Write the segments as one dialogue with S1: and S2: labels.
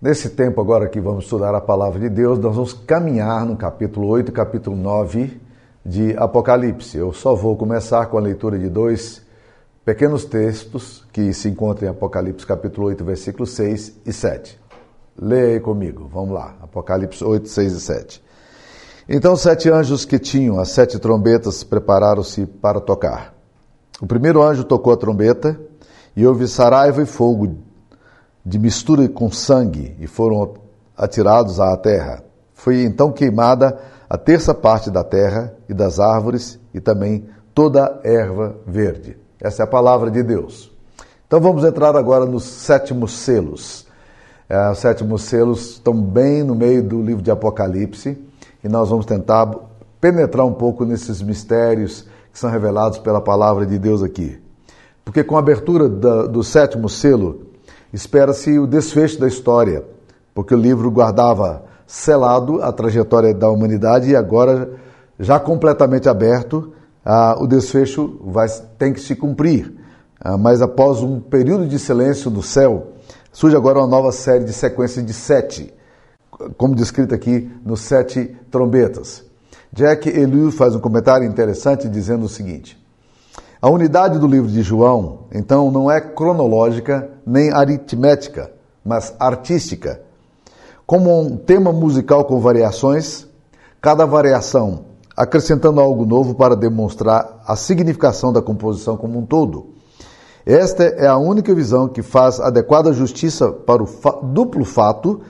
S1: Nesse tempo agora que vamos estudar a palavra de Deus, nós vamos caminhar no capítulo 8 e capítulo 9 de Apocalipse. Eu só vou começar com a leitura de dois pequenos textos que se encontram em Apocalipse capítulo 8, versículos 6 e 7. Leia aí comigo, vamos lá. Apocalipse 8, 6 e 7. Então sete anjos que tinham as sete trombetas prepararam-se para tocar. O primeiro anjo tocou a trombeta e houve saraiva e fogo de mistura com sangue e foram atirados à terra. Foi então queimada a terça parte da terra e das árvores e também toda a erva verde. Essa é a palavra de Deus. Então vamos entrar agora nos sétimos selos. É, os sétimos selos estão bem no meio do livro de Apocalipse e nós vamos tentar penetrar um pouco nesses mistérios que são revelados pela palavra de Deus aqui. Porque com a abertura da, do sétimo selo, espera-se o desfecho da história, porque o livro guardava selado a trajetória da humanidade e agora, já completamente aberto, ah, o desfecho vai, tem que se cumprir. Ah, mas após um período de silêncio do céu, surge agora uma nova série de sequências de sete, como descrito aqui nos sete trombetas. Jack Elu faz um comentário interessante dizendo o seguinte: a unidade do livro de João, então, não é cronológica nem aritmética, mas artística. Como um tema musical com variações, cada variação acrescentando algo novo para demonstrar a significação da composição como um todo. Esta é a única visão que faz adequada justiça para o fa duplo fato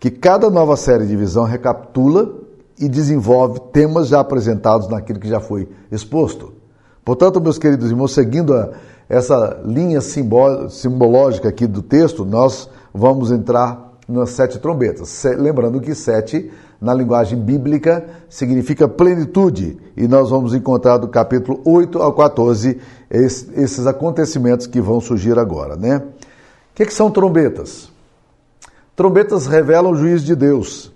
S1: que cada nova série de visão recapitula e desenvolve temas já apresentados naquilo que já foi exposto. Portanto, meus queridos irmãos, seguindo a, essa linha simbológica aqui do texto, nós vamos entrar nas sete trombetas. Lembrando que sete, na linguagem bíblica, significa plenitude. E nós vamos encontrar do capítulo 8 ao 14 esses acontecimentos que vão surgir agora, né? O que, que são trombetas? Trombetas revelam o juízo de Deus.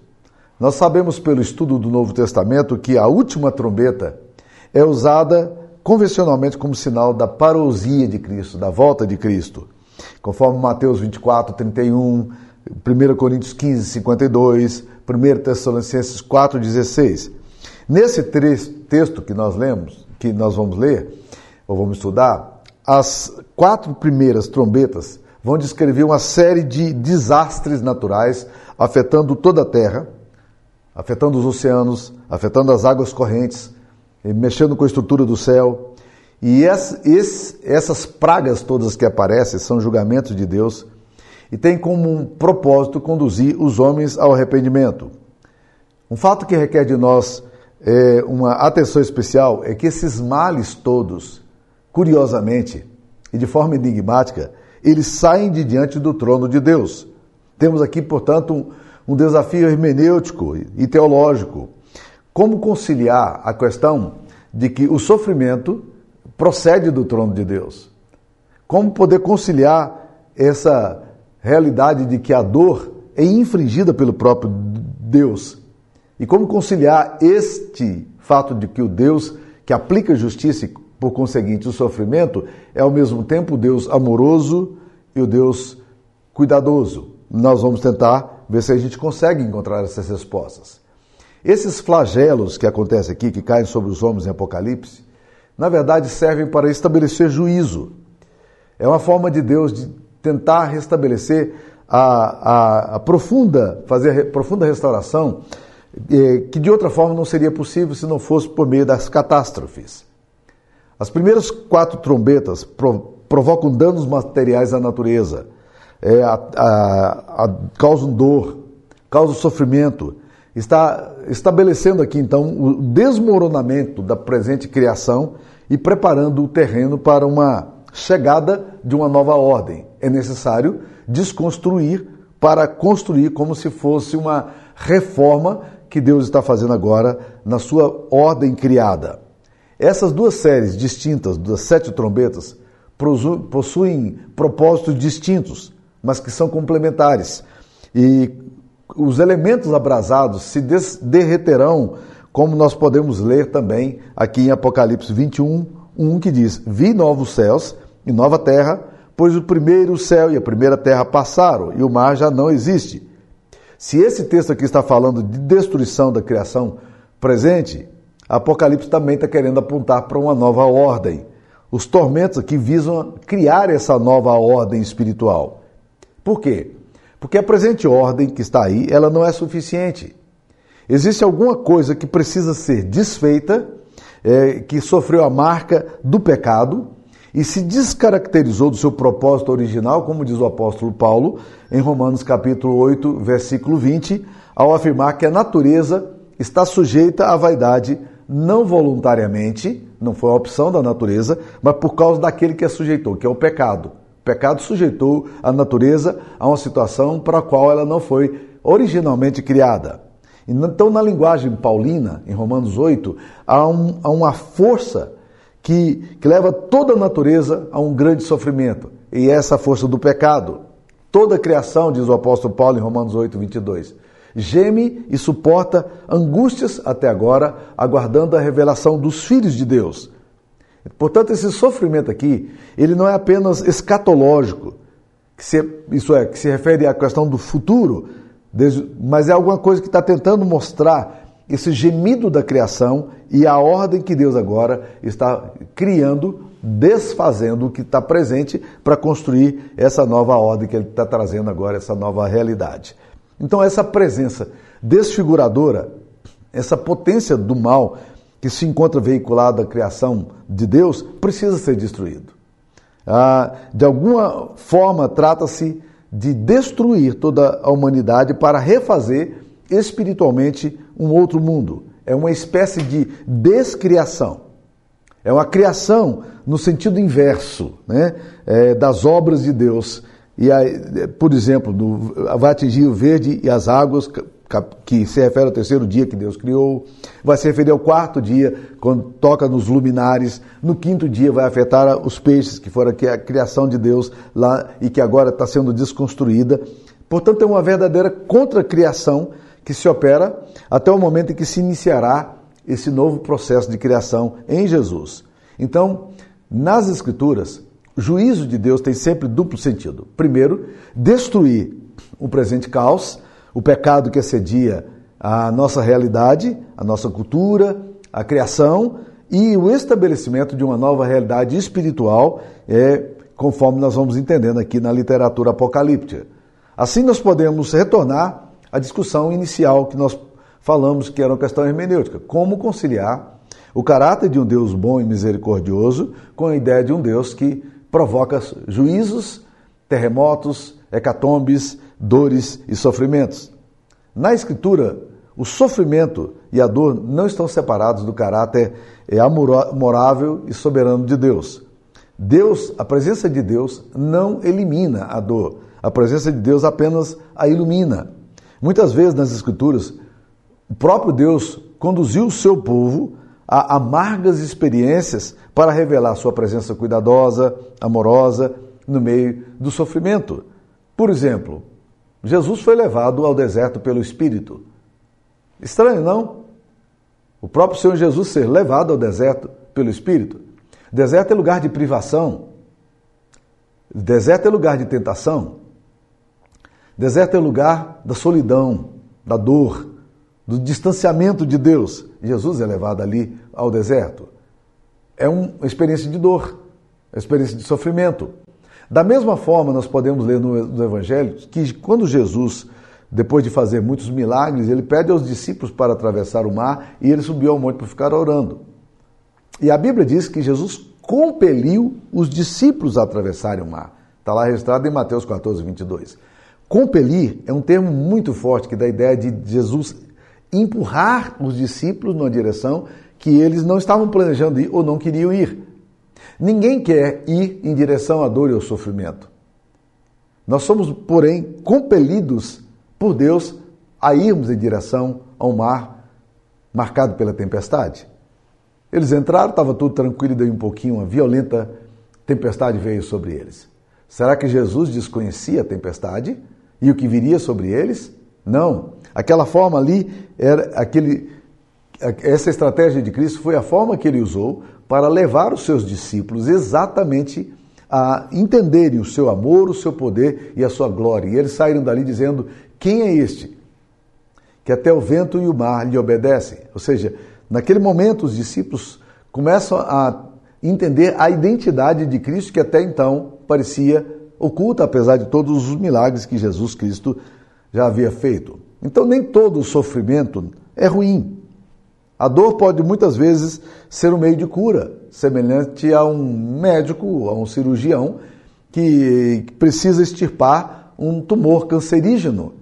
S1: Nós sabemos pelo estudo do Novo Testamento que a última trombeta é usada convencionalmente como sinal da parousia de Cristo, da volta de Cristo. Conforme Mateus 24, 31, 1 Coríntios 15, 52, 1 Tessalonicenses 4, 16. Nesse texto que nós lemos, que nós vamos ler, ou vamos estudar, as quatro primeiras trombetas vão descrever uma série de desastres naturais afetando toda a Terra, afetando os oceanos, afetando as águas correntes, mexendo com a estrutura do céu. E essas pragas todas que aparecem são julgamentos de Deus e tem como um propósito conduzir os homens ao arrependimento. Um fato que requer de nós é, uma atenção especial é que esses males todos, curiosamente e de forma enigmática, eles saem de diante do trono de Deus. Temos aqui, portanto, um, um desafio hermenêutico e teológico como conciliar a questão de que o sofrimento procede do trono de Deus? Como poder conciliar essa realidade de que a dor é infringida pelo próprio Deus? E como conciliar este fato de que o Deus que aplica justiça e, por conseguinte, o sofrimento é ao mesmo tempo o Deus amoroso e o Deus cuidadoso? Nós vamos tentar ver se a gente consegue encontrar essas respostas. Esses flagelos que acontecem aqui, que caem sobre os homens em Apocalipse, na verdade servem para estabelecer juízo. É uma forma de Deus de tentar restabelecer a, a, a profunda, fazer a profunda restauração, eh, que de outra forma não seria possível se não fosse por meio das catástrofes. As primeiras quatro trombetas provocam danos materiais à natureza, é, causam dor, causam sofrimento, está estabelecendo aqui então o desmoronamento da presente criação e preparando o terreno para uma chegada de uma nova ordem. É necessário desconstruir para construir como se fosse uma reforma que Deus está fazendo agora na sua ordem criada. Essas duas séries distintas das sete trombetas possuem propósitos distintos, mas que são complementares. E os elementos abrasados se derreterão, como nós podemos ler também aqui em Apocalipse 21, 1, que diz: Vi novos céus e nova terra, pois o primeiro céu e a primeira terra passaram e o mar já não existe. Se esse texto aqui está falando de destruição da criação presente, Apocalipse também está querendo apontar para uma nova ordem. Os tormentos aqui visam criar essa nova ordem espiritual. Por quê? Porque a presente ordem que está aí, ela não é suficiente. Existe alguma coisa que precisa ser desfeita, é, que sofreu a marca do pecado e se descaracterizou do seu propósito original, como diz o apóstolo Paulo em Romanos capítulo 8, versículo 20, ao afirmar que a natureza está sujeita à vaidade não voluntariamente, não foi a opção da natureza, mas por causa daquele que a sujeitou, que é o pecado. Pecado sujeitou a natureza a uma situação para a qual ela não foi originalmente criada. Então, na linguagem paulina, em Romanos 8, há, um, há uma força que, que leva toda a natureza a um grande sofrimento, e é essa força do pecado. Toda a criação, diz o apóstolo Paulo em Romanos 8, 22, geme e suporta angústias até agora, aguardando a revelação dos filhos de Deus. Portanto, esse sofrimento aqui, ele não é apenas escatológico, que se, isso é, que se refere à questão do futuro, mas é alguma coisa que está tentando mostrar esse gemido da criação e a ordem que Deus agora está criando, desfazendo o que está presente para construir essa nova ordem que Ele está trazendo agora, essa nova realidade. Então, essa presença desfiguradora, essa potência do mal que se encontra veiculada na criação de Deus, precisa ser destruído. Ah, de alguma forma, trata-se de destruir toda a humanidade para refazer espiritualmente um outro mundo. É uma espécie de descriação. É uma criação no sentido inverso né? É, das obras de Deus e aí, por exemplo, do, vai atingir o verde e as águas, que se refere ao terceiro dia que Deus criou, vai se referir ao quarto dia, quando toca nos luminares, no quinto dia vai afetar os peixes, que foram a criação de Deus lá e que agora está sendo desconstruída. Portanto, é uma verdadeira contracriação que se opera até o momento em que se iniciará esse novo processo de criação em Jesus. Então, nas Escrituras, o juízo de Deus tem sempre duplo sentido. Primeiro, destruir o presente caos, o pecado que assedia a nossa realidade, a nossa cultura, a criação e o estabelecimento de uma nova realidade espiritual, é, conforme nós vamos entendendo aqui na literatura apocalíptica. Assim nós podemos retornar à discussão inicial que nós falamos que era uma questão hermenêutica, como conciliar o caráter de um Deus bom e misericordioso com a ideia de um Deus que provoca juízos, terremotos, hecatombes, dores e sofrimentos. Na Escritura, o sofrimento e a dor não estão separados do caráter amorável e soberano de Deus. Deus, a presença de Deus não elimina a dor. A presença de Deus apenas a ilumina. Muitas vezes nas Escrituras, o próprio Deus conduziu o seu povo a amargas experiências para revelar sua presença cuidadosa, amorosa, no meio do sofrimento. Por exemplo, Jesus foi levado ao deserto pelo Espírito. Estranho, não? O próprio Senhor Jesus ser levado ao deserto pelo Espírito. Deserto é lugar de privação. Deserto é lugar de tentação. Deserto é lugar da solidão, da dor, do distanciamento de Deus. Jesus é levado ali ao deserto. É uma experiência de dor, uma experiência de sofrimento. Da mesma forma, nós podemos ler no Evangelho que quando Jesus, depois de fazer muitos milagres, ele pede aos discípulos para atravessar o mar e ele subiu ao monte para ficar orando. E a Bíblia diz que Jesus compeliu os discípulos a atravessarem o mar. Está lá registrado em Mateus 14, 22. Compelir é um termo muito forte que dá a ideia de Jesus empurrar os discípulos numa direção que eles não estavam planejando ir ou não queriam ir. Ninguém quer ir em direção à dor e ao sofrimento. Nós somos, porém, compelidos por Deus a irmos em direção ao mar marcado pela tempestade. Eles entraram, estava tudo tranquilo, e daí um pouquinho, uma violenta tempestade veio sobre eles. Será que Jesus desconhecia a tempestade e o que viria sobre eles? Não. Aquela forma ali era aquele essa estratégia de Cristo foi a forma que ele usou para levar os seus discípulos exatamente a entenderem o seu amor, o seu poder e a sua glória. E eles saíram dali dizendo: Quem é este? Que até o vento e o mar lhe obedecem. Ou seja, naquele momento os discípulos começam a entender a identidade de Cristo que até então parecia oculta, apesar de todos os milagres que Jesus Cristo já havia feito. Então, nem todo o sofrimento é ruim. A dor pode muitas vezes ser um meio de cura, semelhante a um médico, a um cirurgião que precisa extirpar um tumor cancerígeno.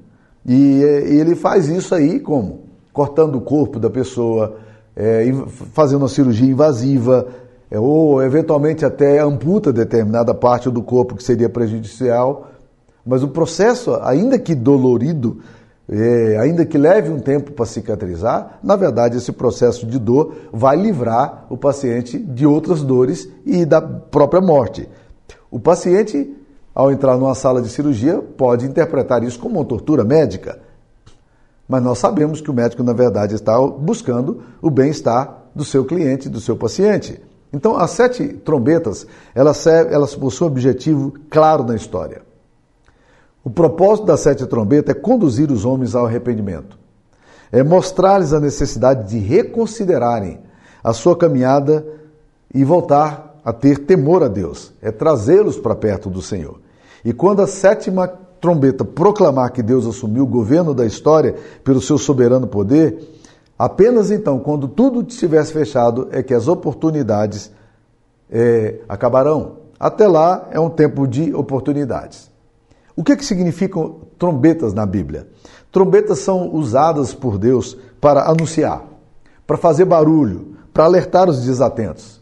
S1: E, ele faz isso aí como? Cortando o corpo da pessoa, é, fazendo uma cirurgia invasiva, é, ou eventualmente até amputa determinada parte do corpo que seria prejudicial. Mas o processo, ainda que dolorido, é, ainda que leve um tempo para cicatrizar, na verdade esse processo de dor vai livrar o paciente de outras dores e da própria morte. O paciente, ao entrar numa sala de cirurgia, pode interpretar isso como uma tortura médica, mas nós sabemos que o médico, na verdade, está buscando o bem-estar do seu cliente, do seu paciente. Então, as sete trombetas, elas, elas possuem um objetivo claro na história. O propósito das sete trombetas é conduzir os homens ao arrependimento. É mostrar-lhes a necessidade de reconsiderarem a sua caminhada e voltar a ter temor a Deus. É trazê-los para perto do Senhor. E quando a sétima trombeta proclamar que Deus assumiu o governo da história pelo seu soberano poder, apenas então, quando tudo estivesse fechado, é que as oportunidades é, acabarão. Até lá é um tempo de oportunidades. O que, que significam trombetas na Bíblia? Trombetas são usadas por Deus para anunciar, para fazer barulho, para alertar os desatentos.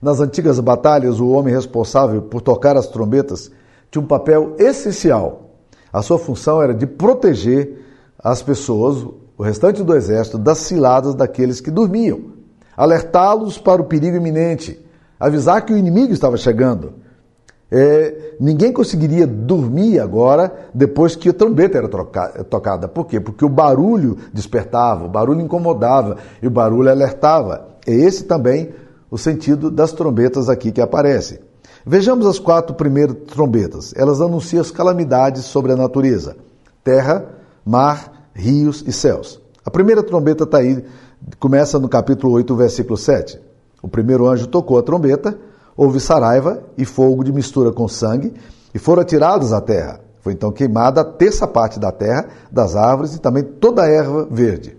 S1: Nas antigas batalhas, o homem responsável por tocar as trombetas tinha um papel essencial. A sua função era de proteger as pessoas, o restante do exército, das ciladas daqueles que dormiam, alertá-los para o perigo iminente, avisar que o inimigo estava chegando é, ninguém conseguiria dormir agora depois que a trombeta era troca, tocada. Por quê? Porque o barulho despertava, o barulho incomodava e o barulho alertava. É esse também o sentido das trombetas aqui que aparecem. Vejamos as quatro primeiras trombetas. Elas anunciam as calamidades sobre a natureza: terra, mar, rios e céus. A primeira trombeta está aí, começa no capítulo 8, versículo 7. O primeiro anjo tocou a trombeta houve saraiva e fogo de mistura com sangue, e foram atirados à terra. Foi então queimada a terça parte da terra, das árvores e também toda a erva verde.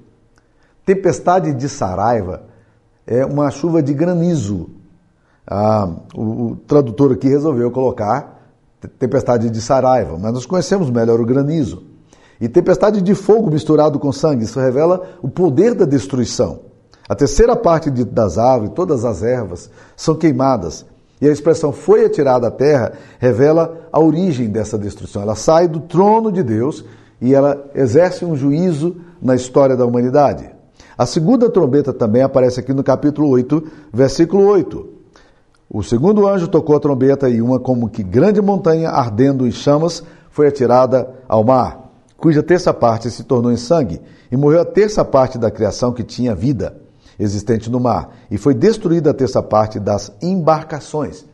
S1: Tempestade de saraiva é uma chuva de granizo. Ah, o, o tradutor aqui resolveu colocar tempestade de saraiva, mas nós conhecemos melhor o granizo. E tempestade de fogo misturado com sangue, isso revela o poder da destruição. A terceira parte de, das árvores, todas as ervas, são queimadas. E a expressão foi atirada à terra revela a origem dessa destruição. Ela sai do trono de Deus e ela exerce um juízo na história da humanidade. A segunda trombeta também aparece aqui no capítulo 8, versículo 8. O segundo anjo tocou a trombeta e uma como que grande montanha ardendo em chamas foi atirada ao mar, cuja terça parte se tornou em sangue, e morreu a terça parte da criação que tinha vida existente no mar, e foi destruída a terça parte das embarcações.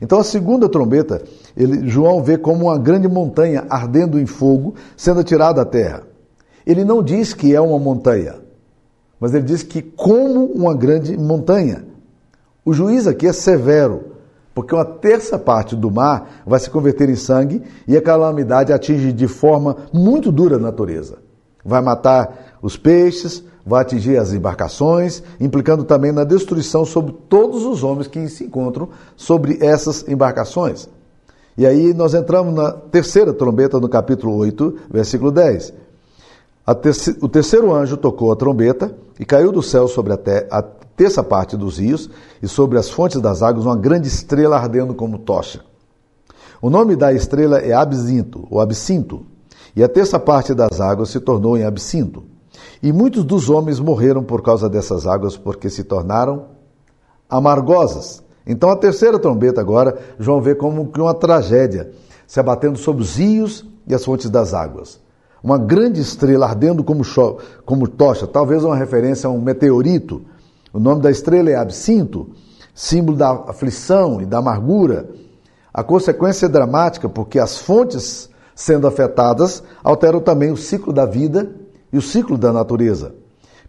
S1: Então a segunda trombeta, ele, João vê como uma grande montanha ardendo em fogo, sendo atirada à terra. Ele não diz que é uma montanha, mas ele diz que como uma grande montanha. O juiz aqui é severo, porque uma terça parte do mar vai se converter em sangue e a calamidade atinge de forma muito dura a natureza. Vai matar os peixes, vai atingir as embarcações, implicando também na destruição sobre todos os homens que se encontram sobre essas embarcações. E aí nós entramos na terceira trombeta, no capítulo 8, versículo 10. Terce... o terceiro anjo tocou a trombeta e caiu do céu sobre a, te... a terça parte dos rios e sobre as fontes das águas uma grande estrela ardendo como tocha. O nome da estrela é Absinto, ou Absinto, e a terça parte das águas se tornou em Absinto. E muitos dos homens morreram por causa dessas águas, porque se tornaram amargosas. Então a terceira trombeta agora, João vê como uma tragédia, se abatendo sobre os rios e as fontes das águas. Uma grande estrela ardendo como, como tocha, talvez uma referência a um meteorito. O nome da estrela é Absinto, símbolo da aflição e da amargura. A consequência é dramática porque as fontes sendo afetadas alteram também o ciclo da vida e o ciclo da natureza.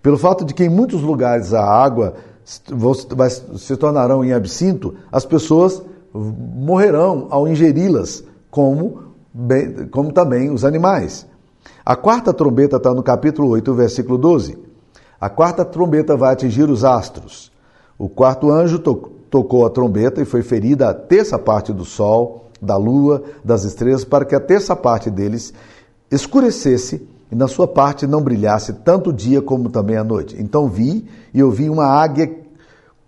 S1: Pelo fato de que em muitos lugares a água se tornarão em absinto, as pessoas morrerão ao ingeri-las, como, como também os animais. A quarta trombeta está no capítulo 8, versículo 12. A quarta trombeta vai atingir os astros. O quarto anjo to tocou a trombeta e foi ferida a terça parte do sol, da lua, das estrelas, para que a terça parte deles escurecesse e na sua parte não brilhasse tanto o dia como também a noite. Então vi e ouvi uma águia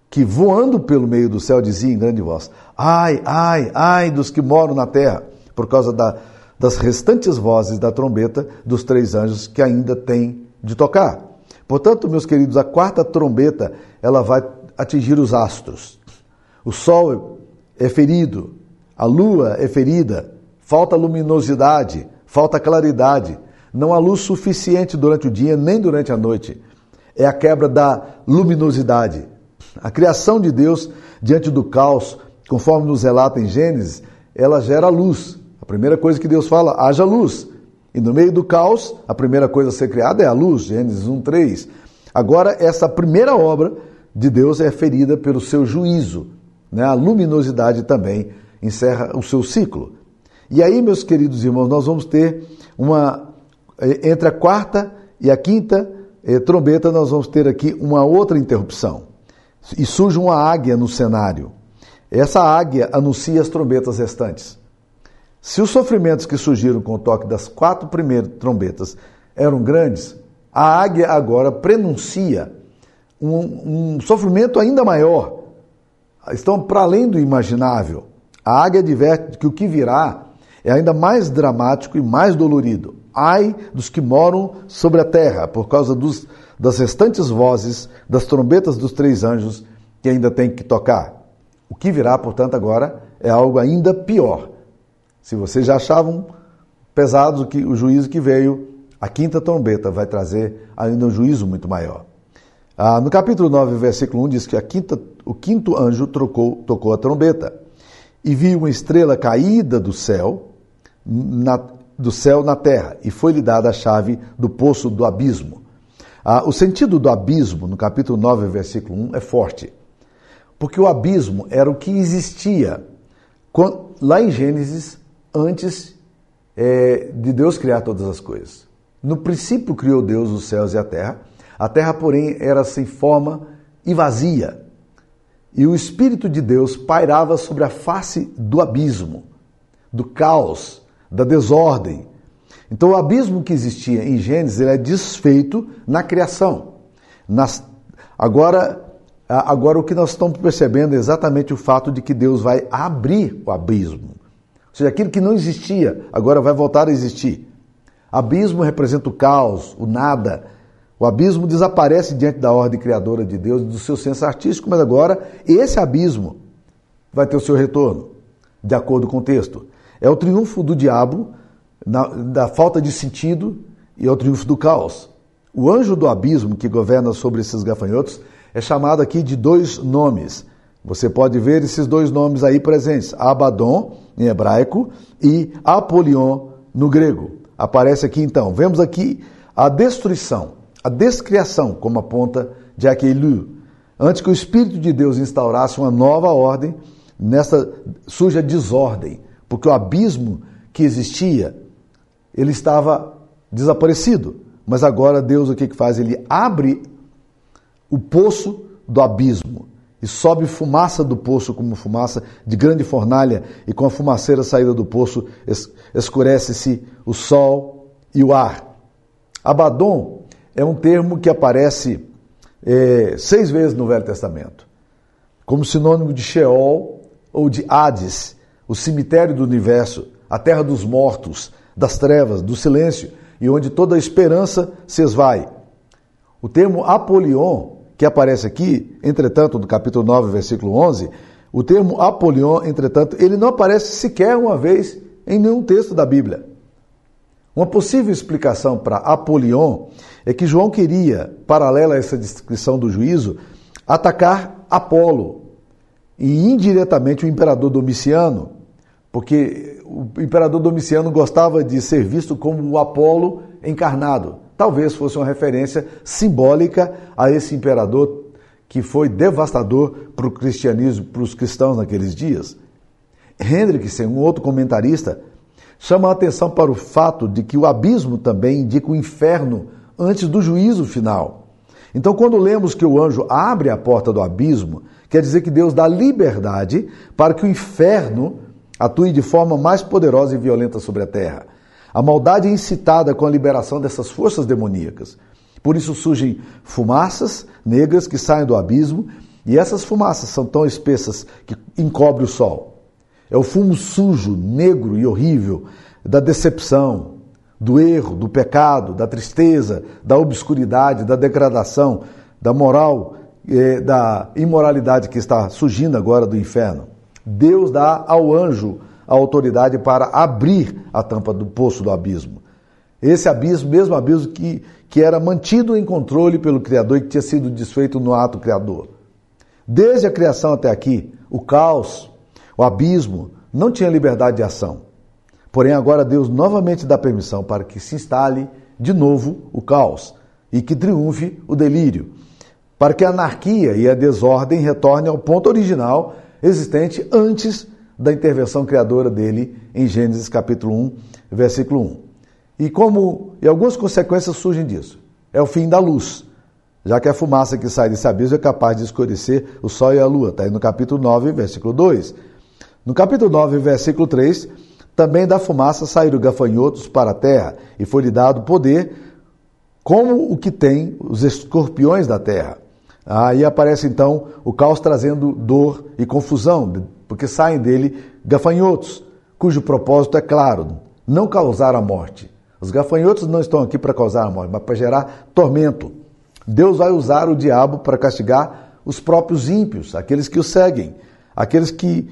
S1: que voando pelo meio do céu dizia em grande voz: Ai, ai, ai dos que moram na terra, por causa da, das restantes vozes da trombeta dos três anjos que ainda têm de tocar. Portanto, meus queridos, a quarta trombeta ela vai atingir os astros. O sol é ferido, a lua é ferida, falta luminosidade, falta claridade, não há luz suficiente durante o dia nem durante a noite. É a quebra da luminosidade. A criação de Deus diante do caos, conforme nos relata em Gênesis, ela gera luz. A primeira coisa que Deus fala, haja luz. E no meio do caos, a primeira coisa a ser criada é a luz, Gênesis 1, 3. Agora, essa primeira obra de Deus é ferida pelo seu juízo. Né? A luminosidade também encerra o seu ciclo. E aí, meus queridos irmãos, nós vamos ter uma entre a quarta e a quinta eh, trombeta, nós vamos ter aqui uma outra interrupção. E surge uma águia no cenário. Essa águia anuncia as trombetas restantes. Se os sofrimentos que surgiram com o toque das quatro primeiras trombetas eram grandes, a águia agora prenuncia um, um sofrimento ainda maior. Estão para além do imaginável. A águia adverte que o que virá é ainda mais dramático e mais dolorido. Ai dos que moram sobre a terra, por causa dos, das restantes vozes das trombetas dos três anjos que ainda tem que tocar. O que virá, portanto, agora é algo ainda pior. Se vocês já achavam pesado que o juízo que veio, a quinta trombeta vai trazer ainda um juízo muito maior. Ah, no capítulo 9, versículo 1, diz que a quinta, o quinto anjo trocou, tocou a trombeta e viu uma estrela caída do céu na, do céu na terra, e foi-lhe dada a chave do poço do abismo. Ah, o sentido do abismo, no capítulo 9, versículo 1, é forte. Porque o abismo era o que existia lá em Gênesis, antes é, de Deus criar todas as coisas. No princípio criou Deus os céus e a terra. A terra, porém, era sem forma e vazia. E o Espírito de Deus pairava sobre a face do abismo, do caos, da desordem. Então, o abismo que existia em Gênesis ele é desfeito na criação. Nas, agora, agora, o que nós estamos percebendo é exatamente o fato de que Deus vai abrir o abismo. Ou seja, aquilo que não existia agora vai voltar a existir. Abismo representa o caos, o nada. O abismo desaparece diante da ordem criadora de Deus, do seu senso artístico, mas agora esse abismo vai ter o seu retorno, de acordo com o texto. É o triunfo do diabo, na, da falta de sentido, e é o triunfo do caos. O anjo do abismo que governa sobre esses gafanhotos é chamado aqui de dois nomes. Você pode ver esses dois nomes aí presentes: Abaddon, em hebraico, e Apolion, no grego. Aparece aqui então. Vemos aqui a destruição, a descriação como a ponta de Aquelu. Antes que o Espírito de Deus instaurasse uma nova ordem, nessa suja desordem porque o abismo que existia, ele estava desaparecido. Mas agora Deus o que, faz? Ele abre o poço do abismo e sobe fumaça do poço como fumaça de grande fornalha, e com a fumaceira saída do poço escurece-se o sol e o ar. Abaddon é um termo que aparece é, seis vezes no Velho Testamento, como sinônimo de Sheol ou de Hades, o cemitério do universo, a terra dos mortos, das trevas, do silêncio e onde toda a esperança se esvai. O termo Apolion, que aparece aqui, entretanto, no capítulo 9, versículo 11, o termo Apolion, entretanto, ele não aparece sequer uma vez em nenhum texto da Bíblia. Uma possível explicação para Apolion é que João queria, paralela a essa descrição do juízo, atacar Apolo e indiretamente o imperador Domiciano, porque o imperador Domiciano gostava de ser visto como o Apolo encarnado. Talvez fosse uma referência simbólica a esse imperador que foi devastador para o cristianismo, para os cristãos naqueles dias. Hendrickson, um outro comentarista, chama a atenção para o fato de que o abismo também indica o inferno antes do juízo final. Então, quando lemos que o anjo abre a porta do abismo, quer dizer que Deus dá liberdade para que o inferno atue de forma mais poderosa e violenta sobre a terra. A maldade é incitada com a liberação dessas forças demoníacas. Por isso surgem fumaças negras que saem do abismo, e essas fumaças são tão espessas que encobre o sol. É o fumo sujo, negro e horrível da decepção, do erro, do pecado, da tristeza, da obscuridade, da degradação, da moral, eh, da imoralidade que está surgindo agora do inferno. Deus dá ao anjo a autoridade para abrir a tampa do poço do abismo. Esse abismo, mesmo abismo que, que era mantido em controle pelo Criador e que tinha sido desfeito no ato criador. Desde a criação até aqui, o caos, o abismo, não tinha liberdade de ação. Porém, agora Deus novamente dá permissão para que se instale de novo o caos e que triunfe o delírio, para que a anarquia e a desordem retornem ao ponto original existente antes da intervenção criadora dele em Gênesis capítulo 1, versículo 1. E como e algumas consequências surgem disso. É o fim da luz, já que a fumaça que sai desse abismo é capaz de escurecer o sol e a lua. Está aí no capítulo 9, versículo 2. No capítulo 9, versículo 3, também da fumaça saíram gafanhotos para a terra, e foi-lhe dado poder como o que tem os escorpiões da terra. Aí aparece então o caos trazendo dor e confusão, porque saem dele gafanhotos, cujo propósito é claro, não causar a morte. Os gafanhotos não estão aqui para causar a morte, mas para gerar tormento. Deus vai usar o diabo para castigar os próprios ímpios, aqueles que o seguem, aqueles que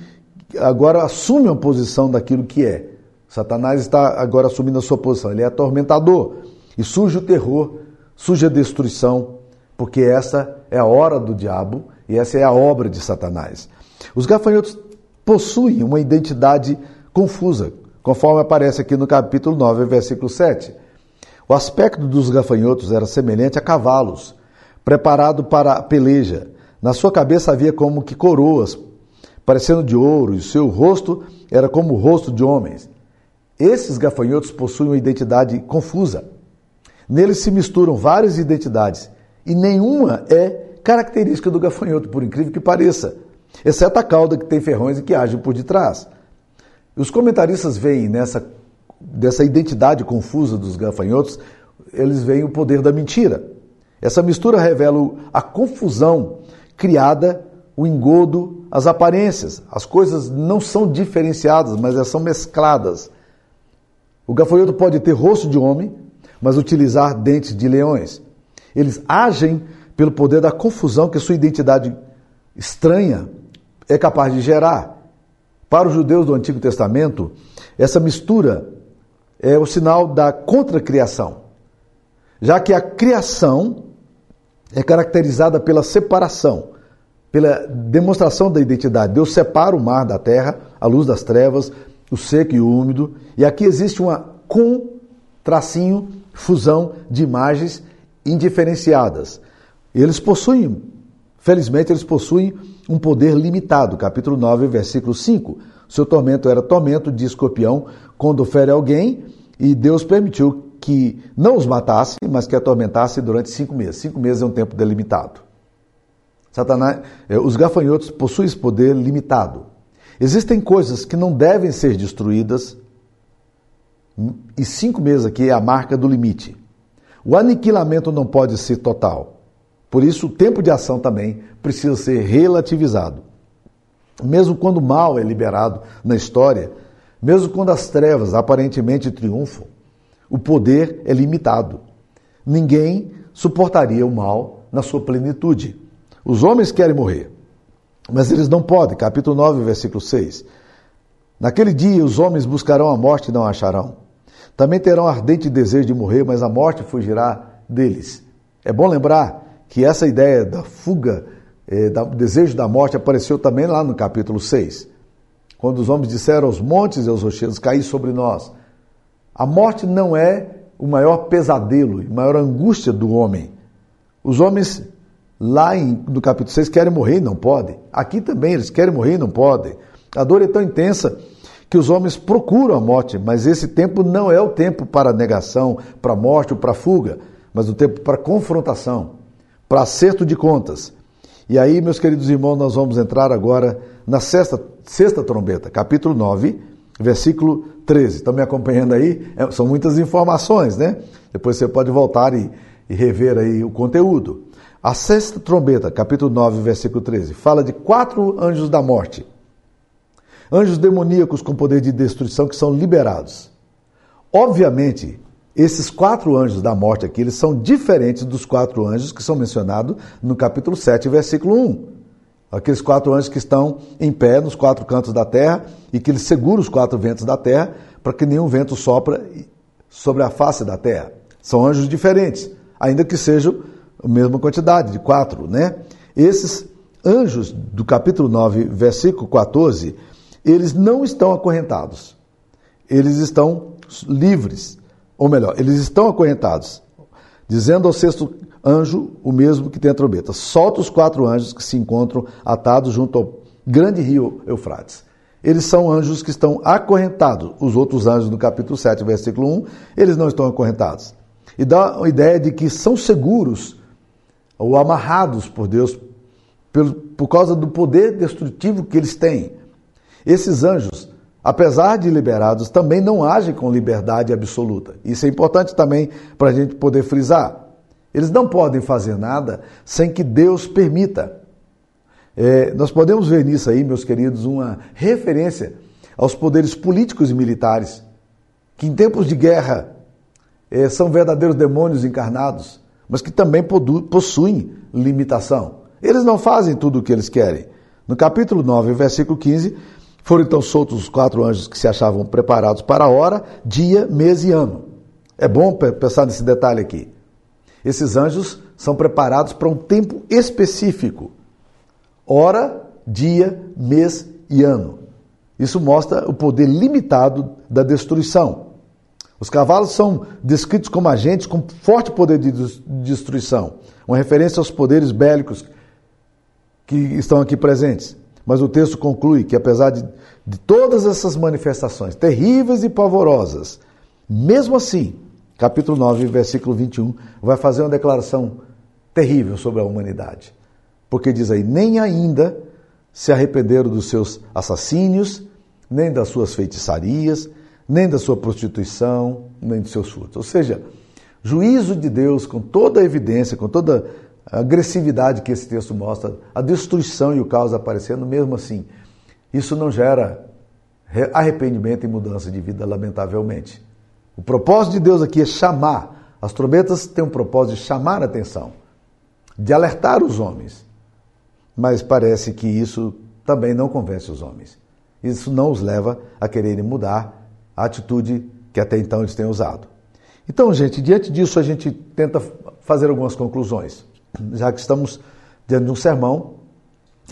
S1: agora assumem a posição daquilo que é. Satanás está agora assumindo a sua posição, ele é atormentador. E surge o terror, surge a destruição, porque essa é a hora do diabo e essa é a obra de Satanás. Os gafanhotos possuem uma identidade confusa, conforme aparece aqui no capítulo 9, versículo 7. O aspecto dos gafanhotos era semelhante a cavalos, preparado para a peleja. Na sua cabeça havia como que coroas, parecendo de ouro, e seu rosto era como o rosto de homens. Esses gafanhotos possuem uma identidade confusa. Neles se misturam várias identidades e nenhuma é característica do gafanhoto, por incrível que pareça, exceto a cauda que tem ferrões e que age por detrás. Os comentaristas veem nessa dessa identidade confusa dos gafanhotos, eles veem o poder da mentira. Essa mistura revela a confusão criada, o engodo, as aparências. As coisas não são diferenciadas, mas elas são mescladas. O gafanhoto pode ter rosto de homem, mas utilizar dentes de leões. Eles agem pelo poder da confusão que sua identidade estranha é capaz de gerar. Para os judeus do Antigo Testamento, essa mistura é o sinal da contracriação, já que a criação é caracterizada pela separação, pela demonstração da identidade. Deus separa o mar da terra, a luz das trevas, o seco e o úmido, e aqui existe uma com tracinho fusão de imagens indiferenciadas. Eles possuem, felizmente, eles possuem um poder limitado. Capítulo 9, versículo 5. Seu tormento era tormento de escorpião quando fere alguém e Deus permitiu que não os matasse, mas que atormentasse durante cinco meses. Cinco meses é um tempo delimitado. Satanás, eh, os gafanhotos possuem esse poder limitado. Existem coisas que não devem ser destruídas e cinco meses aqui é a marca do limite. O aniquilamento não pode ser total. Por isso, o tempo de ação também precisa ser relativizado. Mesmo quando o mal é liberado na história, mesmo quando as trevas aparentemente triunfam, o poder é limitado. Ninguém suportaria o mal na sua plenitude. Os homens querem morrer, mas eles não podem. Capítulo 9, versículo 6. Naquele dia os homens buscarão a morte e não acharão. Também terão ardente desejo de morrer, mas a morte fugirá deles. É bom lembrar que essa ideia da fuga, eh, do desejo da morte, apareceu também lá no capítulo 6. quando os homens disseram aos montes e aos rochedos cair sobre nós. A morte não é o maior pesadelo e maior angústia do homem. Os homens lá em, no capítulo 6 querem morrer e não podem. Aqui também eles querem morrer e não podem. A dor é tão intensa que os homens procuram a morte, mas esse tempo não é o tempo para negação, para morte ou para fuga, mas o tempo para confrontação, para acerto de contas. E aí, meus queridos irmãos, nós vamos entrar agora na sexta, sexta trombeta, capítulo 9, versículo 13. Estão me acompanhando aí? É, são muitas informações, né? Depois você pode voltar e, e rever aí o conteúdo. A sexta trombeta, capítulo 9, versículo 13, fala de quatro anjos da morte. Anjos demoníacos com poder de destruição que são liberados. Obviamente, esses quatro anjos da morte aqui, eles são diferentes dos quatro anjos que são mencionados no capítulo 7, versículo 1. Aqueles quatro anjos que estão em pé nos quatro cantos da terra e que eles seguram os quatro ventos da terra para que nenhum vento sopra sobre a face da terra. São anjos diferentes, ainda que sejam a mesma quantidade, de quatro, né? Esses anjos do capítulo 9, versículo 14, eles não estão acorrentados. Eles estão livres. Ou melhor, eles estão acorrentados. Dizendo ao sexto anjo, o mesmo que tem a trombeta: solta os quatro anjos que se encontram atados junto ao grande rio Eufrates. Eles são anjos que estão acorrentados. Os outros anjos do capítulo 7, versículo 1, eles não estão acorrentados. E dá a ideia de que são seguros ou amarrados por Deus por causa do poder destrutivo que eles têm. Esses anjos, apesar de liberados, também não agem com liberdade absoluta. Isso é importante também para a gente poder frisar. Eles não podem fazer nada sem que Deus permita. É, nós podemos ver nisso aí, meus queridos, uma referência aos poderes políticos e militares, que em tempos de guerra é, são verdadeiros demônios encarnados, mas que também possuem limitação. Eles não fazem tudo o que eles querem. No capítulo 9, versículo 15, foram então soltos os quatro anjos que se achavam preparados para a hora, dia, mês e ano. É bom pensar nesse detalhe aqui. Esses anjos são preparados para um tempo específico: hora, dia, mês e ano. Isso mostra o poder limitado da destruição. Os cavalos são descritos como agentes com forte poder de destruição, uma referência aos poderes bélicos que estão aqui presentes. Mas o texto conclui que, apesar de, de todas essas manifestações terríveis e pavorosas, mesmo assim, capítulo 9, versículo 21, vai fazer uma declaração terrível sobre a humanidade. Porque diz aí: nem ainda se arrependeram dos seus assassínios, nem das suas feitiçarias, nem da sua prostituição, nem dos seus furtos. Ou seja, juízo de Deus com toda a evidência, com toda a agressividade que esse texto mostra, a destruição e o caos aparecendo, mesmo assim, isso não gera arrependimento e mudança de vida, lamentavelmente. O propósito de Deus aqui é chamar. As trombetas têm um propósito de chamar a atenção, de alertar os homens. Mas parece que isso também não convence os homens. Isso não os leva a quererem mudar a atitude que até então eles têm usado. Então, gente, diante disso, a gente tenta fazer algumas conclusões já que estamos diante de um sermão,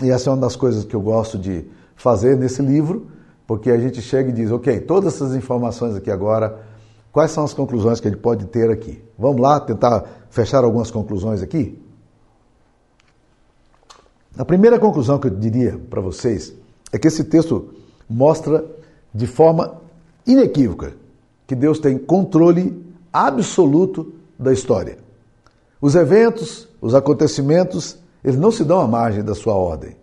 S1: e essa é uma das coisas que eu gosto de fazer nesse livro, porque a gente chega e diz, ok, todas essas informações aqui agora, quais são as conclusões que a gente pode ter aqui? Vamos lá tentar fechar algumas conclusões aqui? A primeira conclusão que eu diria para vocês é que esse texto mostra de forma inequívoca que Deus tem controle absoluto da história. Os eventos, os acontecimentos, eles não se dão à margem da sua ordem.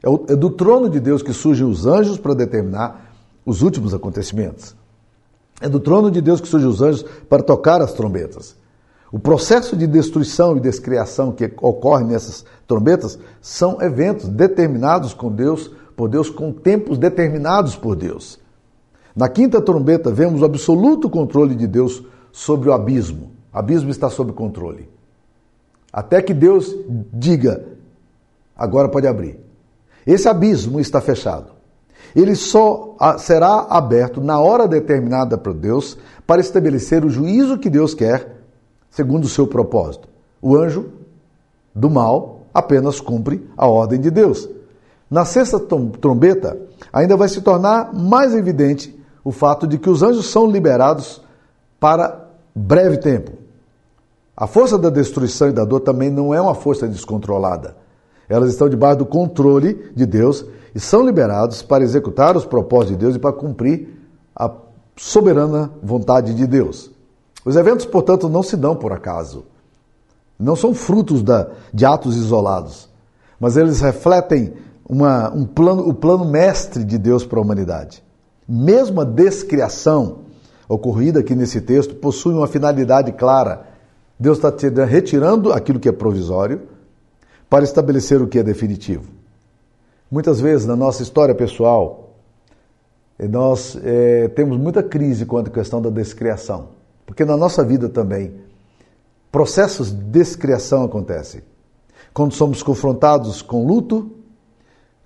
S1: É, é do trono de Deus que surgem os anjos para determinar os últimos acontecimentos. É do trono de Deus que surgem os anjos para tocar as trombetas. O processo de destruição e descriação que ocorre nessas trombetas são eventos determinados com Deus, por Deus, com tempos determinados por Deus. Na quinta trombeta, vemos o absoluto controle de Deus sobre o abismo. O abismo está sob controle. Até que Deus diga, agora pode abrir. Esse abismo está fechado. Ele só será aberto na hora determinada por Deus para estabelecer o juízo que Deus quer, segundo o seu propósito. O anjo do mal apenas cumpre a ordem de Deus. Na sexta trombeta, ainda vai se tornar mais evidente o fato de que os anjos são liberados para breve tempo. A força da destruição e da dor também não é uma força descontrolada. Elas estão debaixo do controle de Deus e são liberados para executar os propósitos de Deus e para cumprir a soberana vontade de Deus. Os eventos, portanto, não se dão por acaso. Não são frutos da, de atos isolados, mas eles refletem uma, um plano, o plano mestre de Deus para a humanidade. Mesmo a descriação ocorrida aqui nesse texto possui uma finalidade clara. Deus está retirando aquilo que é provisório para estabelecer o que é definitivo. Muitas vezes na nossa história pessoal, nós é, temos muita crise quanto à questão da descriação, porque na nossa vida também processos de descriação acontecem. Quando somos confrontados com luto,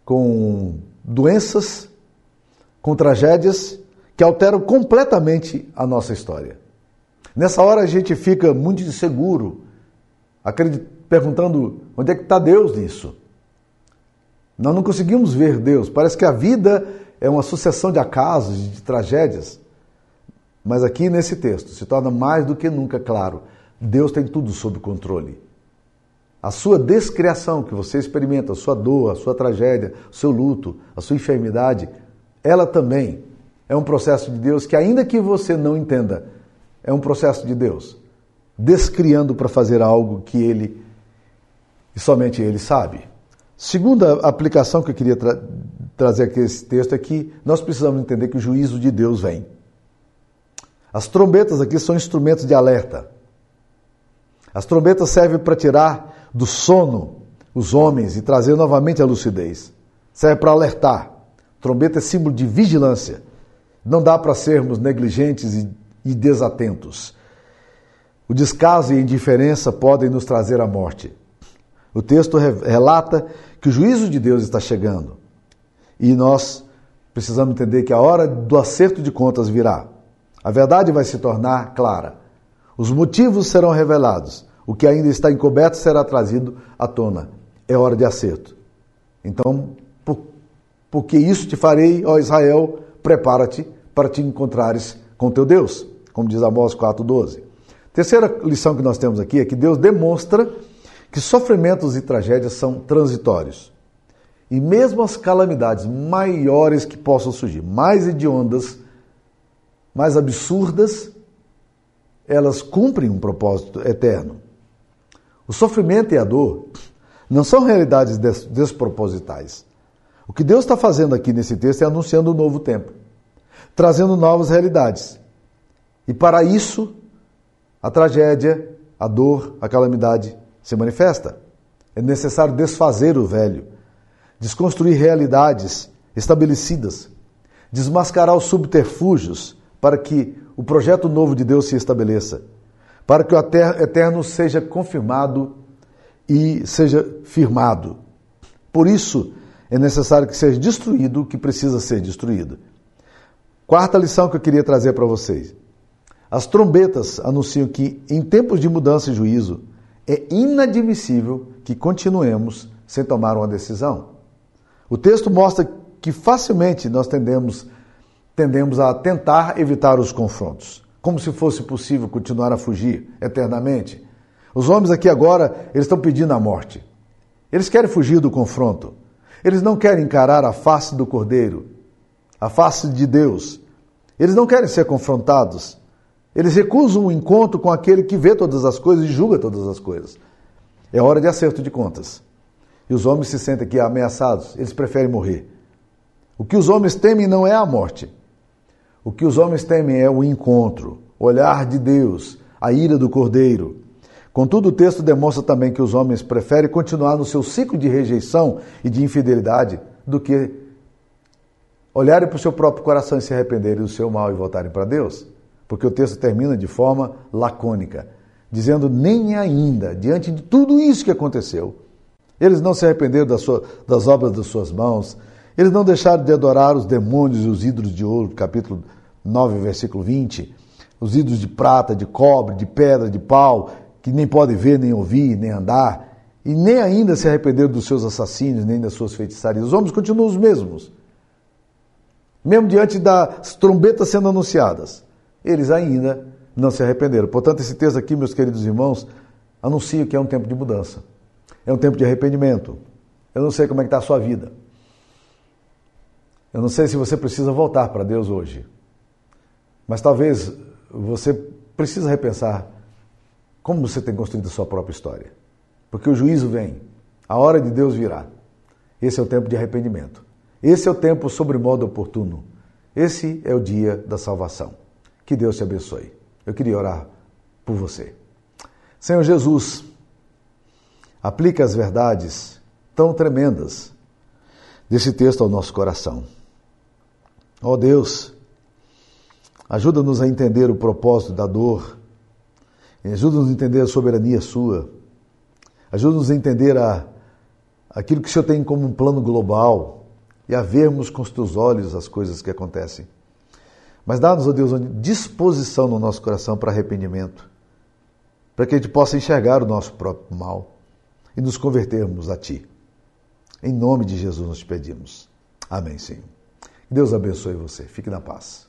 S1: com doenças, com tragédias que alteram completamente a nossa história. Nessa hora a gente fica muito inseguro, perguntando onde é que está Deus nisso. Nós não conseguimos ver Deus. Parece que a vida é uma sucessão de acasos, de tragédias. Mas aqui nesse texto se torna mais do que nunca claro: Deus tem tudo sob controle. A sua descriação que você experimenta, a sua dor, a sua tragédia, o seu luto, a sua enfermidade, ela também é um processo de Deus que, ainda que você não entenda, é um processo de Deus, descriando para fazer algo que Ele e somente Ele sabe. Segunda aplicação que eu queria tra trazer aqui esse texto é que nós precisamos entender que o juízo de Deus vem. As trombetas aqui são instrumentos de alerta. As trombetas servem para tirar do sono os homens e trazer novamente a lucidez. Serve para alertar. Trombeta é símbolo de vigilância. Não dá para sermos negligentes e, e desatentos. O descaso e a indiferença podem nos trazer a morte. O texto relata que o juízo de Deus está chegando. E nós precisamos entender que a hora do acerto de contas virá. A verdade vai se tornar clara. Os motivos serão revelados. O que ainda está encoberto será trazido à tona. É hora de acerto. Então, por, porque isso te farei, ó Israel, prepara-te para te encontrares com teu Deus, como diz Amós 4,12. Terceira lição que nós temos aqui é que Deus demonstra que sofrimentos e tragédias são transitórios. E mesmo as calamidades maiores que possam surgir, mais hediondas, mais absurdas, elas cumprem um propósito eterno. O sofrimento e a dor não são realidades despropositais. O que Deus está fazendo aqui nesse texto é anunciando um novo tempo, trazendo novas realidades. E para isso, a tragédia, a dor, a calamidade se manifesta. É necessário desfazer o velho, desconstruir realidades estabelecidas, desmascarar os subterfúgios para que o projeto novo de Deus se estabeleça, para que o eterno seja confirmado e seja firmado. Por isso, é necessário que seja destruído o que precisa ser destruído. Quarta lição que eu queria trazer para vocês. As trombetas anunciam que, em tempos de mudança e juízo, é inadmissível que continuemos sem tomar uma decisão. O texto mostra que facilmente nós tendemos, tendemos a tentar evitar os confrontos, como se fosse possível continuar a fugir eternamente. Os homens aqui agora, eles estão pedindo a morte. Eles querem fugir do confronto. Eles não querem encarar a face do Cordeiro, a face de Deus. Eles não querem ser confrontados. Eles recusam o encontro com aquele que vê todas as coisas e julga todas as coisas. É hora de acerto de contas. E os homens se sentem aqui ameaçados, eles preferem morrer. O que os homens temem não é a morte. O que os homens temem é o encontro, o olhar de Deus, a ira do cordeiro. Contudo, o texto demonstra também que os homens preferem continuar no seu ciclo de rejeição e de infidelidade do que olharem para o seu próprio coração e se arrependerem do seu mal e voltarem para Deus porque o texto termina de forma lacônica, dizendo: nem ainda, diante de tudo isso que aconteceu, eles não se arrependeram das, suas, das obras das suas mãos, eles não deixaram de adorar os demônios e os ídolos de ouro, capítulo 9, versículo 20, os ídolos de prata, de cobre, de pedra, de pau, que nem podem ver, nem ouvir, nem andar. e nem ainda se arrependeram dos seus assassinos, nem das suas feitiçarias. Os homens continuam os mesmos. Mesmo diante das trombetas sendo anunciadas, eles ainda não se arrependeram. Portanto, esse texto aqui, meus queridos irmãos, anuncia que é um tempo de mudança. É um tempo de arrependimento. Eu não sei como é que está a sua vida. Eu não sei se você precisa voltar para Deus hoje. Mas talvez você precisa repensar como você tem construído a sua própria história. Porque o juízo vem, a hora de Deus virá. Esse é o tempo de arrependimento. Esse é o tempo sobre modo oportuno. Esse é o dia da salvação. Que Deus te abençoe. Eu queria orar por você. Senhor Jesus, aplica as verdades tão tremendas desse texto ao nosso coração. Ó oh Deus, ajuda-nos a entender o propósito da dor, ajuda-nos a entender a soberania Sua, ajuda-nos a entender a, aquilo que o Senhor tem como um plano global e a vermos com os teus olhos as coisas que acontecem. Mas dá-nos, ó Deus, disposição no nosso coração para arrependimento, para que a gente possa enxergar o nosso próprio mal e nos convertermos a Ti. Em nome de Jesus nós te pedimos. Amém, Senhor. Deus abençoe você. Fique na paz.